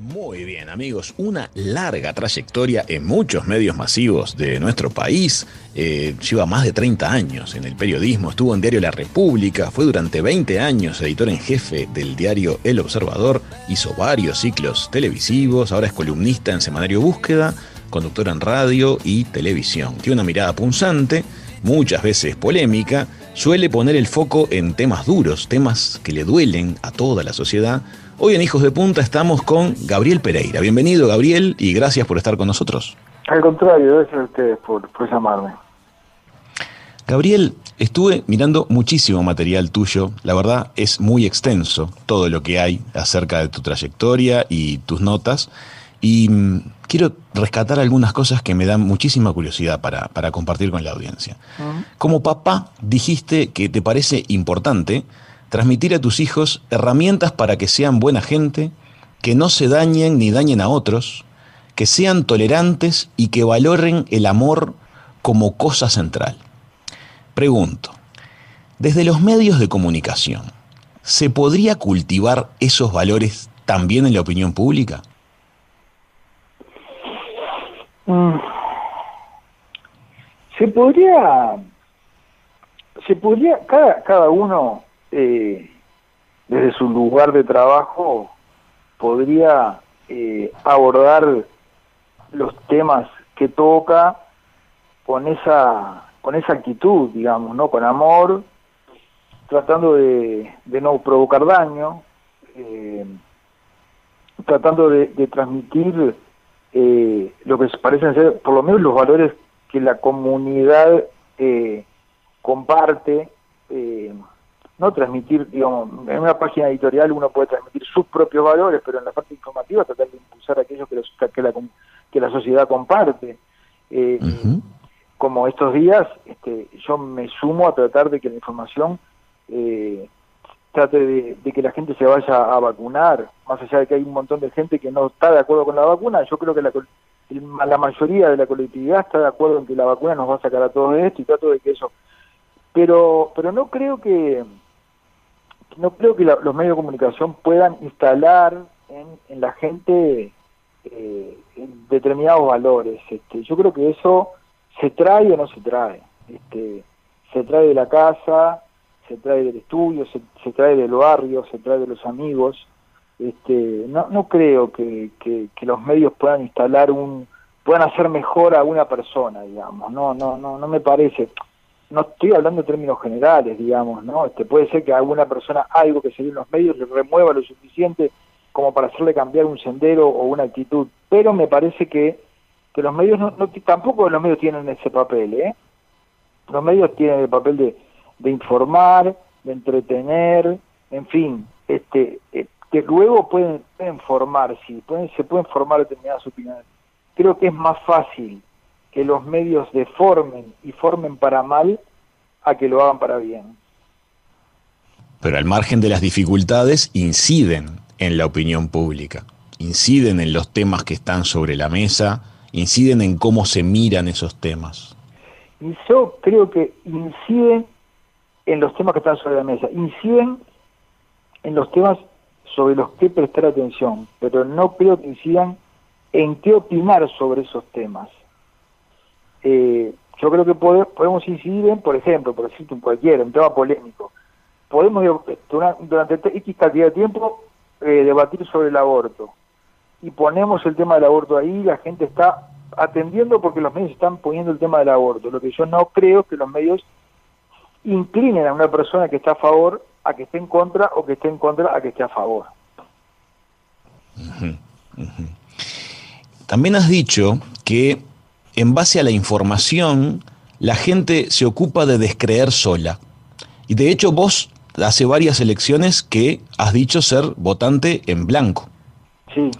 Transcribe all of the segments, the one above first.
Muy bien, amigos, una larga trayectoria en muchos medios masivos de nuestro país. Eh, lleva más de 30 años en el periodismo, estuvo en Diario La República, fue durante 20 años editor en jefe del diario El Observador, hizo varios ciclos televisivos, ahora es columnista en Semanario Búsqueda, conductor en radio y televisión. Tiene una mirada punzante, muchas veces polémica, suele poner el foco en temas duros, temas que le duelen a toda la sociedad Hoy en Hijos de Punta estamos con Gabriel Pereira. Bienvenido, Gabriel, y gracias por estar con nosotros. Al contrario, gracias a ustedes por, llamarme. Gabriel, estuve mirando muchísimo material tuyo. La verdad es muy extenso todo lo que hay acerca de tu trayectoria y tus notas. Y mm, quiero rescatar algunas cosas que me dan muchísima curiosidad para, para compartir con la audiencia. Como papá, dijiste que te parece importante transmitir a tus hijos herramientas para que sean buena gente, que no se dañen ni dañen a otros, que sean tolerantes y que valoren el amor como cosa central. Pregunto, desde los medios de comunicación, ¿se podría cultivar esos valores también en la opinión pública? Mm. Se podría, se podría, cada, cada uno eh, desde su lugar de trabajo podría eh, abordar los temas que toca con esa con esa actitud digamos no con amor tratando de, no provocar daño eh, tratando de, transmitir eh, lo que parecen ser por lo menos los valores que la comunidad comparte no transmitir, digamos, en una página editorial uno puede transmitir sus propios valores, pero en la parte informativa tratar de impulsar aquellos que, que, la, que la sociedad comparte. Eh, como estos días, este, yo me sumo a tratar de que la información eh, trate de, que la gente se vaya a vacunar, más allá de que hay un montón de gente que no está de acuerdo con la vacuna, yo creo que la, la mayoría de la colectividad está de acuerdo en que la vacuna nos va a sacar a todos de esto y trato de que eso... Pero, pero no creo que no creo que los medios de comunicación puedan instalar en, la gente eh, determinados valores. Este, yo creo que eso se trae o no se trae. Este, se trae de la casa, se trae del estudio, se, trae del barrio, se trae de los amigos. Este, no, no creo que, que, que, los medios puedan instalar un, puedan hacer mejor a una persona, digamos. No, no, no, no me parece no estoy hablando en términos generales, digamos, ¿no? Este, puede ser que alguna persona algo que se en los medios le remueva lo suficiente como para hacerle cambiar un sendero o una actitud, pero me parece que, que los medios no, tampoco los medios tienen ese papel, ¿eh? Los medios tienen el papel de, de informar, de entretener, en fin, este, eh, que luego pueden, pueden formar, pueden, se pueden formar determinadas opiniones. Creo que es más fácil que los medios deformen y formen para mal a que lo hagan para bien. Pero al margen de las dificultades, inciden en la opinión pública, inciden en los temas que están sobre la mesa, inciden en cómo se miran esos temas. Y yo creo que inciden en los temas que están sobre la mesa, inciden en los temas sobre los que prestar atención, pero no creo que incidan en qué opinar sobre esos temas eh, yo creo que podemos incidir en, por ejemplo, por decirte un cualquiera, un tema polémico, podemos durante X cantidad de tiempo eh, debatir sobre el aborto y ponemos el tema del aborto ahí, la gente está atendiendo porque los medios están poniendo el tema del aborto. Lo que yo no creo es que los medios inclinen a una persona que está a favor a que esté en contra o que esté en contra a que esté a favor. También has dicho que en base a la información, la gente se ocupa de descreer sola. Y de hecho vos hace varias elecciones que has dicho ser votante en blanco. Sí.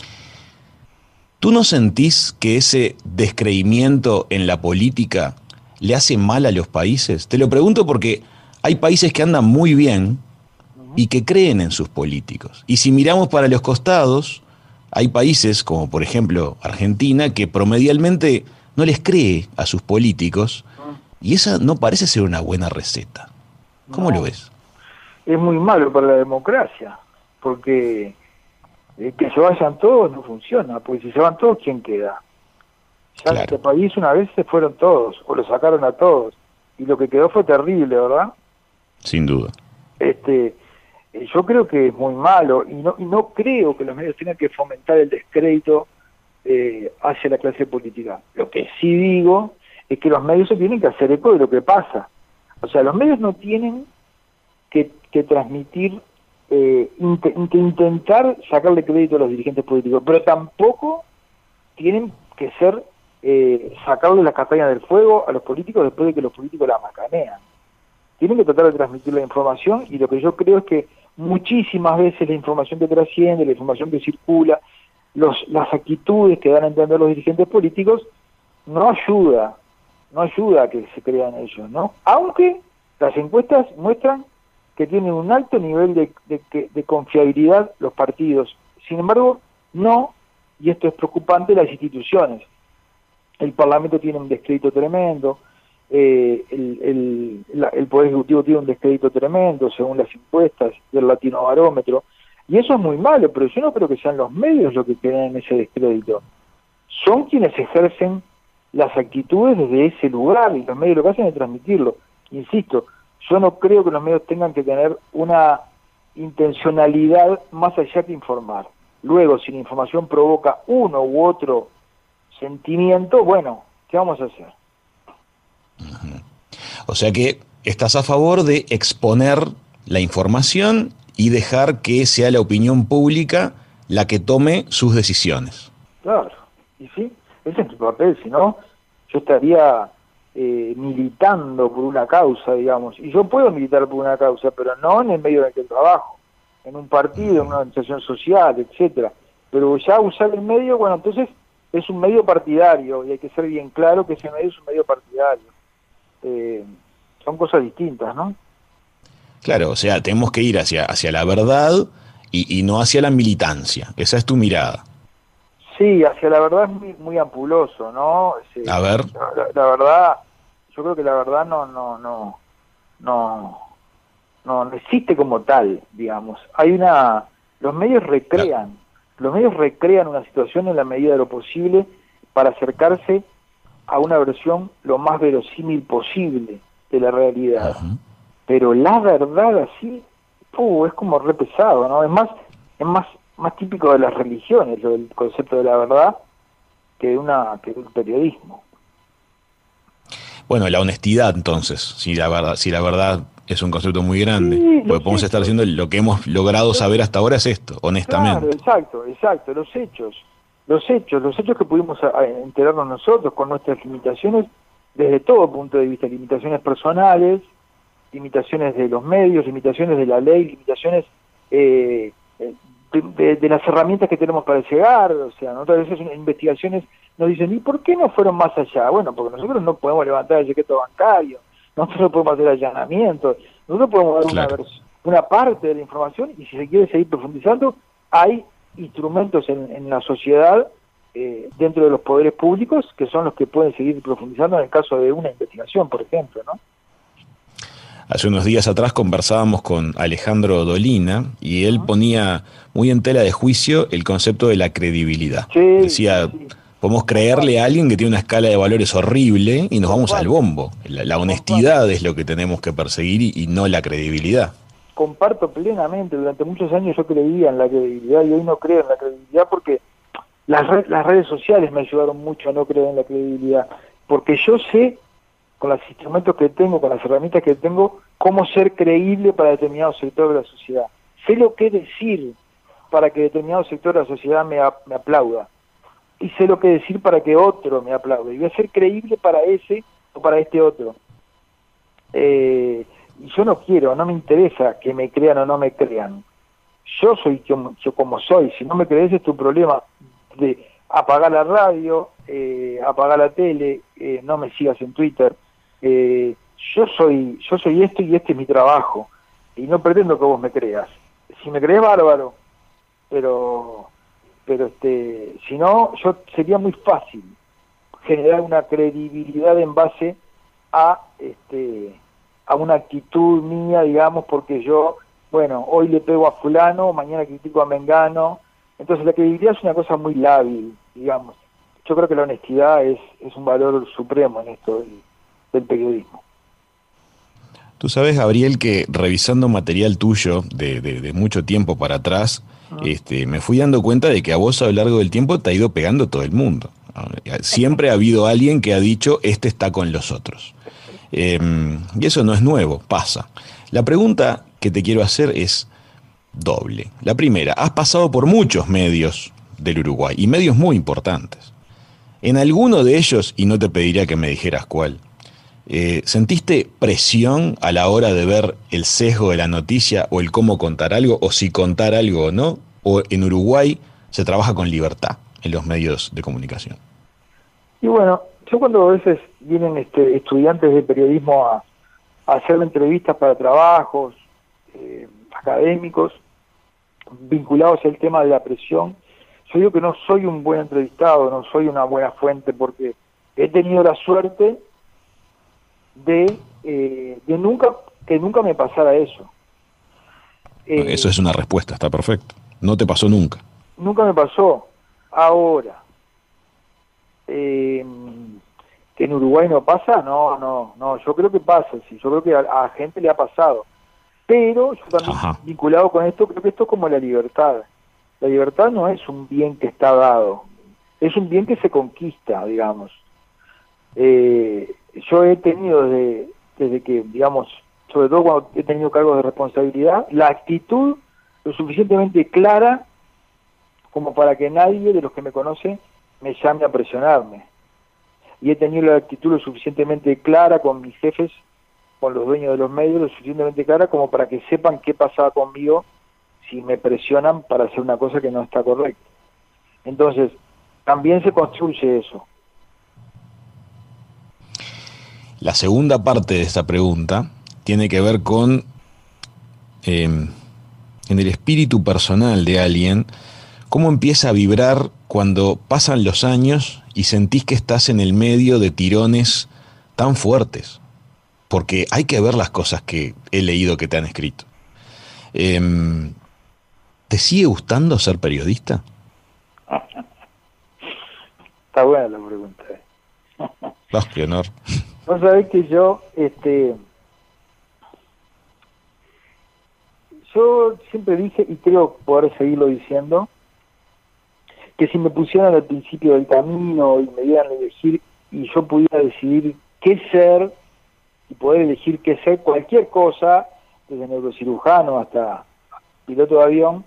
¿Tú no sentís que ese descreimiento en la política le hace mal a los países? Te lo pregunto porque hay países que andan muy bien y que creen en sus políticos. Y si miramos para los costados, hay países como por ejemplo Argentina que promedialmente no les cree a sus políticos y esa no parece ser una buena receta. ¿Cómo lo ves? Es muy malo para la democracia, porque Eh, que se vayan todos no funciona, porque si se van todos, ¿quién queda? Ya en este país una vez se fueron todos, o lo sacaron a todos, y lo que quedó fue terrible, ¿verdad? Sin duda. Este, eh, yo creo que es muy malo, y no, y no creo que los medios tengan que fomentar el descrédito eh, hacia la clase política. Lo que sí digo es que los medios se tienen que hacer eco de lo que pasa. O sea, los medios no tienen que, transmitir, eh, que intentar sacarle crédito a los dirigentes políticos, pero tampoco tienen que ser eh, sacarle la castaña del fuego a los políticos después de que los políticos la macanean. Tienen que tratar de transmitir la información y lo que yo creo es que muchísimas veces la información que trasciende, la información que circula, los, las actitudes que dan a entender los dirigentes políticos, no ayuda, no ayuda a que se crean ellos, ¿no? Aunque las encuestas muestran que tienen un alto nivel de, de, confiabilidad los partidos. Sin embargo, no, y esto es preocupante, las instituciones. El Parlamento tiene un descrédito tremendo, eh, el, el, Poder Ejecutivo tiene un descrédito tremendo, según las encuestas del Latino Barómetro, y eso es muy malo, pero yo no creo que sean los medios los que crean ese descrédito. Son quienes ejercen las actitudes desde ese lugar y los medios lo que hacen es transmitirlo. Insisto, yo no creo que los medios tengan que tener una intencionalidad más allá que informar. Luego, si la información provoca uno u otro sentimiento, bueno, ¿qué vamos a hacer? O sea que estás a favor de exponer la información y dejar que sea la opinión pública la que tome sus decisiones. Claro, y sí, ese es mi papel, si no, yo estaría eh, militando por una causa, digamos, y yo puedo militar por una causa, pero no en el medio en el que trabajo, en un partido, en una organización social, etcétera. Pero ya usar el medio, bueno, entonces es un medio partidario y hay que ser bien claro que ese medio es un medio partidario. Eh, son cosas distintas, ¿no? Claro, o sea, tenemos que ir hacia, hacia la verdad y, y no hacia la militancia. Esa es tu mirada. Sí, hacia la verdad es muy, ampuloso, ¿no? a ver. La, verdad, yo creo que la verdad no, no, no, no, no, existe como tal, digamos. Hay una, los medios recrean, los medios recrean una situación en la medida de lo posible para acercarse a una versión lo más verosímil posible de la realidad. Pero la verdad así, uh, es como re pesado, ¿no? Es más, es más más típico de las religiones, el concepto de la verdad, que de, una, que un periodismo. Bueno, la honestidad entonces, si la verdad, si la verdad es un concepto muy grande, porque podemos estar haciendo lo que hemos logrado saber hasta ahora es esto, honestamente. Claro, exacto, exacto, los hechos, los hechos, los hechos que pudimos enterarnos nosotros con nuestras limitaciones desde todo punto de vista, limitaciones personales, limitaciones de los medios, limitaciones de la ley, limitaciones eh, de, las herramientas que tenemos para llegar, o sea, otras veces en investigaciones nos dicen, ¿y por qué no fueron más allá? Bueno, porque nosotros no podemos levantar el secreto bancario, nosotros no podemos hacer allanamientos, nosotros podemos dar una, una parte de la información y si se quiere seguir profundizando, hay instrumentos en, la sociedad eh, dentro de los poderes públicos que son los que pueden seguir profundizando en el caso de una investigación, por ejemplo, ¿no? Hace unos días atrás conversábamos con Alejandro Dolina y él ponía muy en tela de juicio el concepto de la credibilidad. Decía, podemos creerle a alguien que tiene una escala de valores horrible y nos vamos al bombo. La, honestidad es lo que tenemos que perseguir y, no la credibilidad. Comparto plenamente, durante muchos años yo creía en la credibilidad y hoy no creo en la credibilidad porque las, las redes sociales me ayudaron mucho a no creer en la credibilidad, porque yo sé con los instrumentos que tengo, con las herramientas que tengo, cómo ser creíble para determinado sector de la sociedad. Sé lo que decir para que determinado sector de la sociedad me, me aplauda. Y sé lo que decir para que otro me aplaude. Y voy a ser creíble para ese o para este otro. Eh, y yo no quiero, no me interesa que me crean o no me crean. Yo soy yo, como soy. Si no me crees es tu problema de apagar la radio, eh, apagar la tele, eh, no me sigas en Twitter, eh, yo soy yo soy esto y este es mi trabajo. Y no pretendo que vos me creas. Si me crees bárbaro. Pero pero este si no yo sería muy fácil generar una credibilidad en base a este a una actitud mía digamos porque yo bueno hoy le pego a fulano mañana critico a mengano. Entonces la credibilidad es una cosa muy lábil, digamos. Yo creo que la honestidad es, es un valor supremo en esto del, periodismo. Tú sabes, Gabriel, que revisando material tuyo de, de, mucho tiempo para atrás, este, me fui dando cuenta de que a vos a lo largo del tiempo te ha ido pegando todo el mundo. Siempre ha habido alguien que ha dicho, este está con los otros. Em, y eso no es nuevo, pasa. La pregunta que te quiero hacer es doble. La primera, has pasado por muchos medios del Uruguay y medios muy importantes. En alguno de ellos, y no te pediría que me dijeras cuál, eh, ¿sentiste presión a la hora de ver el sesgo de la noticia o el cómo contar algo o si contar algo o no? ¿O en Uruguay se trabaja con libertad en los medios de comunicación? Y bueno, yo cuando a veces vienen este, estudiantes de periodismo a, hacer entrevistas para trabajos eh, académicos vinculados al tema de la presión, yo digo que no soy un buen entrevistado, no soy una buena fuente porque he tenido la suerte de, eh, de nunca que nunca me pasara eso. eso es una respuesta, está perfecto. No te pasó nunca. Nunca me pasó. Ahora, eh, que en Uruguay no pasa, no, no, no, yo creo que pasa, sí, yo creo que a, gente le ha pasado. Pero yo también vinculado con esto, creo que esto es como la libertad. La libertad no es un bien que está dado, es un bien que se conquista, digamos. Eh, yo he tenido desde, que, digamos, sobre todo cuando he tenido cargos de responsabilidad, la actitud lo suficientemente clara como para que nadie de los que me conoce me llame a presionarme y he tenido la actitud lo suficientemente clara con mis jefes, con los dueños de los medios, lo suficientemente clara como para que sepan qué pasaba conmigo si me presionan para hacer una cosa que no está correcta. Entonces, también se construye eso. La segunda parte de esta pregunta tiene que ver con em, en el espíritu personal de alguien, cómo empieza a vibrar cuando pasan los años y sentís que estás en el medio de tirones tan fuertes. Porque hay que ver las cosas que he leído que te han escrito. Em, ¿Te sigue gustando ser periodista? Está buena la pregunta. Oh, qué honor. Vos sabés que yo, este, yo siempre dije, y creo poder seguirlo diciendo, que si me pusieran al principio del camino y me dieran a elegir y yo pudiera decidir qué ser y poder elegir qué ser, cualquier cosa, desde neurocirujano hasta piloto de avión,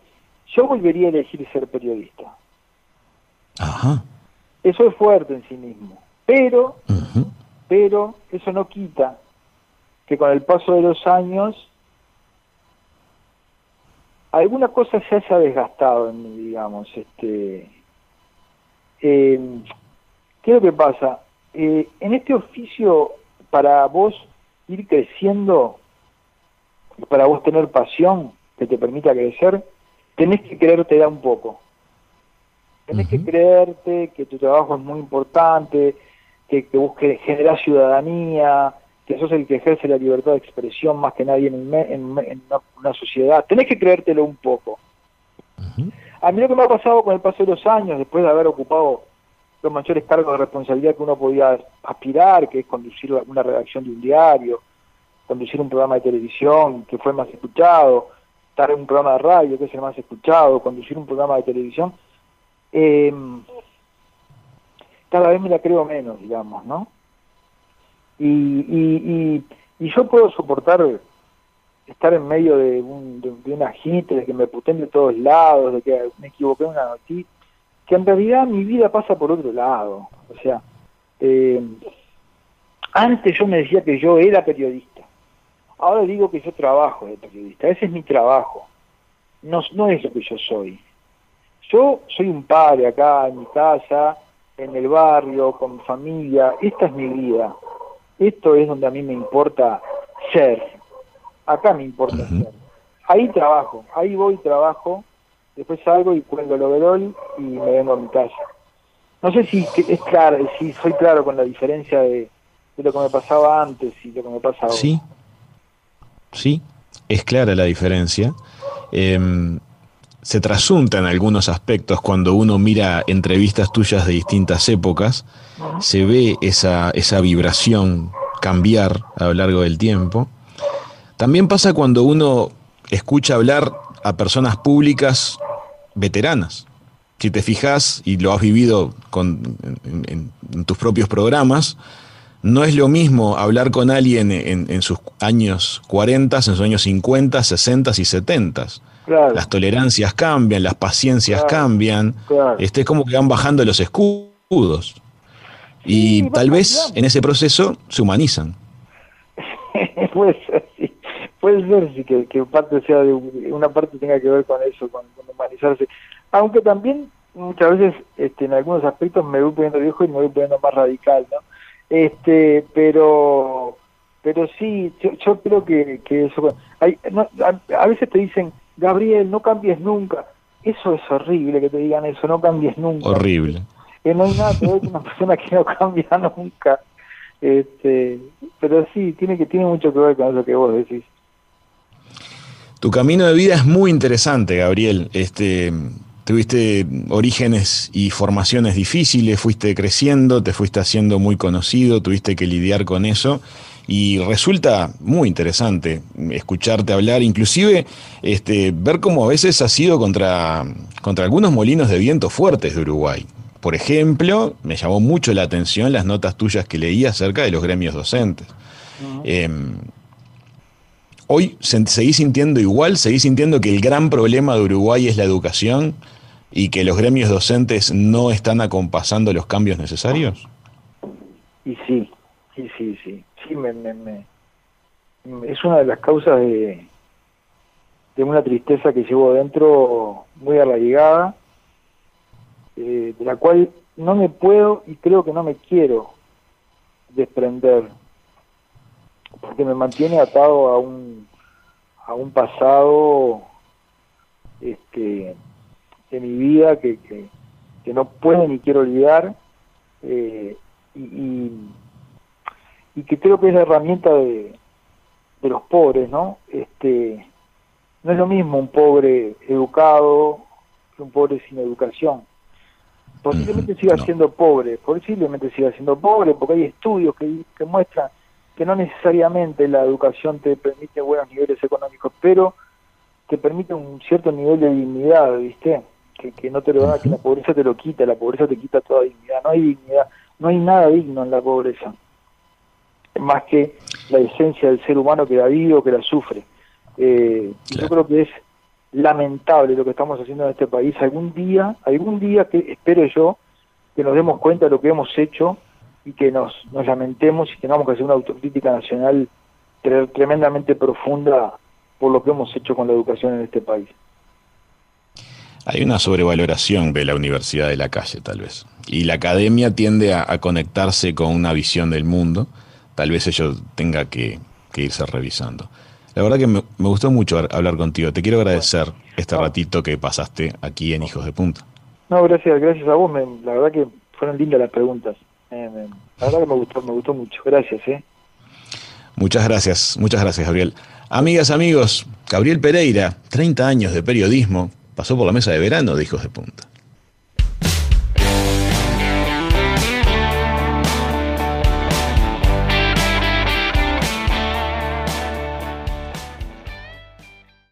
yo volvería a elegir ser periodista. Ajá. Eso es fuerte en sí mismo, pero, pero eso no quita que con el paso de los años alguna cosa se haya desgastado en mí, digamos, este eh, ¿Qué es lo que pasa? Eh, en este oficio, para vos ir creciendo, para vos tener pasión que te permita crecer, tenés que creerte da un poco. Tenés que creerte que tu trabajo es muy importante, que, que vos generás ciudadanía, que sos el que ejerce la libertad de expresión más que nadie en, una, sociedad. Tenés que creértelo un poco. A mí lo que me ha pasado con el paso de los años, después de haber ocupado los mayores cargos de responsabilidad que uno podía aspirar, que es conducir una redacción de un diario, conducir un programa de televisión que fue más escuchado, estar en un programa de radio que es el más escuchado, conducir un programa de televisión, eh, cada vez me la creo menos, digamos, ¿no? Y, y, y yo puedo soportar estar en medio de, un, de, una gente, de que me puten de todos lados, de que me equivoqué en una noticia, que en realidad mi vida pasa por otro lado. O sea, eh, antes yo me decía que yo era periodista, ahora digo que yo trabajo de periodista, ese es mi trabajo, no, no es lo que yo soy. Yo soy un padre acá en mi casa, en el barrio, con mi familia, esta es mi vida, esto es donde a mí me importa ser, acá me importa Ahí trabajo, ahí voy trabajo, después salgo y cuelgo el overol y me vengo a mi casa. No sé si es claro, si soy claro con la diferencia de, lo que me pasaba antes y lo que me pasa ahora. Sí, sí, es clara la diferencia. Em, se trasunta en algunos aspectos cuando uno mira entrevistas tuyas de distintas épocas, se ve esa, esa vibración cambiar a lo largo del tiempo. También pasa cuando uno escucha hablar a personas públicas veteranas. Si te fijas y lo has vivido con, en, tus propios programas, no es lo mismo hablar con alguien en, sus años 40, en sus años 50, 60 y 70. Las tolerancias cambian, las paciencias cambian. Este es como que van bajando los escudos. Y tal vez en ese proceso se humanizan. puede ser, sí. Puede ser sí, que, parte sea de una parte tenga que ver con eso, con, humanizarse. Aunque también muchas veces este, en algunos aspectos me voy poniendo viejo y me voy poniendo más radical, ¿no? Este, pero pero sí, yo, creo que, que eso... Hay, a, veces te dicen, Gabriel, no cambies nunca. Eso es horrible que te digan eso, no cambies nunca. Horrible. Que no hay nada que una persona que no cambia nunca. Este, pero sí, tiene que tiene mucho que ver con eso que vos decís. Tu camino de vida es muy interesante, Gabriel. Este, tuviste orígenes y formaciones difíciles, fuiste creciendo, te fuiste haciendo muy conocido, tuviste que lidiar con eso y resulta muy interesante escucharte hablar, inclusive este, ver cómo a veces has sido contra, contra algunos molinos de viento fuertes de Uruguay. Por ejemplo, me llamó mucho la atención las notas tuyas que leí acerca de los gremios docentes. Em, hoy seguís sintiendo igual, seguís sintiendo que el gran problema de Uruguay es la educación y que los gremios docentes no están acompasando los cambios necesarios. Y sí, sí, sí, sí. Sí me, me, es una de las causas de, una tristeza que llevo dentro muy arraigada eh, de la cual no me puedo y creo que no me quiero desprender, porque me mantiene atado a un, a un pasado este, de mi vida que, no puedo ni quiero olvidar eh, y, que creo que es la herramienta de, de los pobres, ¿no? Este, no es lo mismo un pobre educado que un pobre sin educación. Posiblemente siga siendo pobre, posiblemente siga siendo pobre, porque hay estudios que, que muestran que no necesariamente la educación te permite buenos niveles económicos, pero te permite un cierto nivel de dignidad, ¿viste? Que, que no te lo da, que la pobreza te lo quita, la pobreza te quita toda dignidad, no hay dignidad, no hay nada digno en la pobreza, más que la esencia del ser humano que la vive o que la sufre. Eh, Yo creo que es lamentable lo que estamos haciendo en este país. Algún día, algún día que espero yo que nos demos cuenta de lo que hemos hecho y que nos, nos lamentemos y tengamos que hacer una autocrítica nacional tremendamente profunda por lo que hemos hecho con la educación en este país. Hay una sobrevaloración de la universidad de la calle, tal vez. Y la academia tiende a, conectarse con una visión del mundo. Tal vez ello tenga que irse revisando. La verdad que me, gustó mucho hablar contigo. Te quiero agradecer este ratito que pasaste aquí en Hijos de Punta. No, gracias, gracias a vos. la verdad que fueron lindas las preguntas. la verdad que me gustó, me gustó mucho. Gracias, ¿eh? Muchas gracias, muchas gracias, Gabriel. Amigas, amigos, Gabriel Pereira, 30 años de periodismo, pasó por la mesa de verano de Hijos de Punta.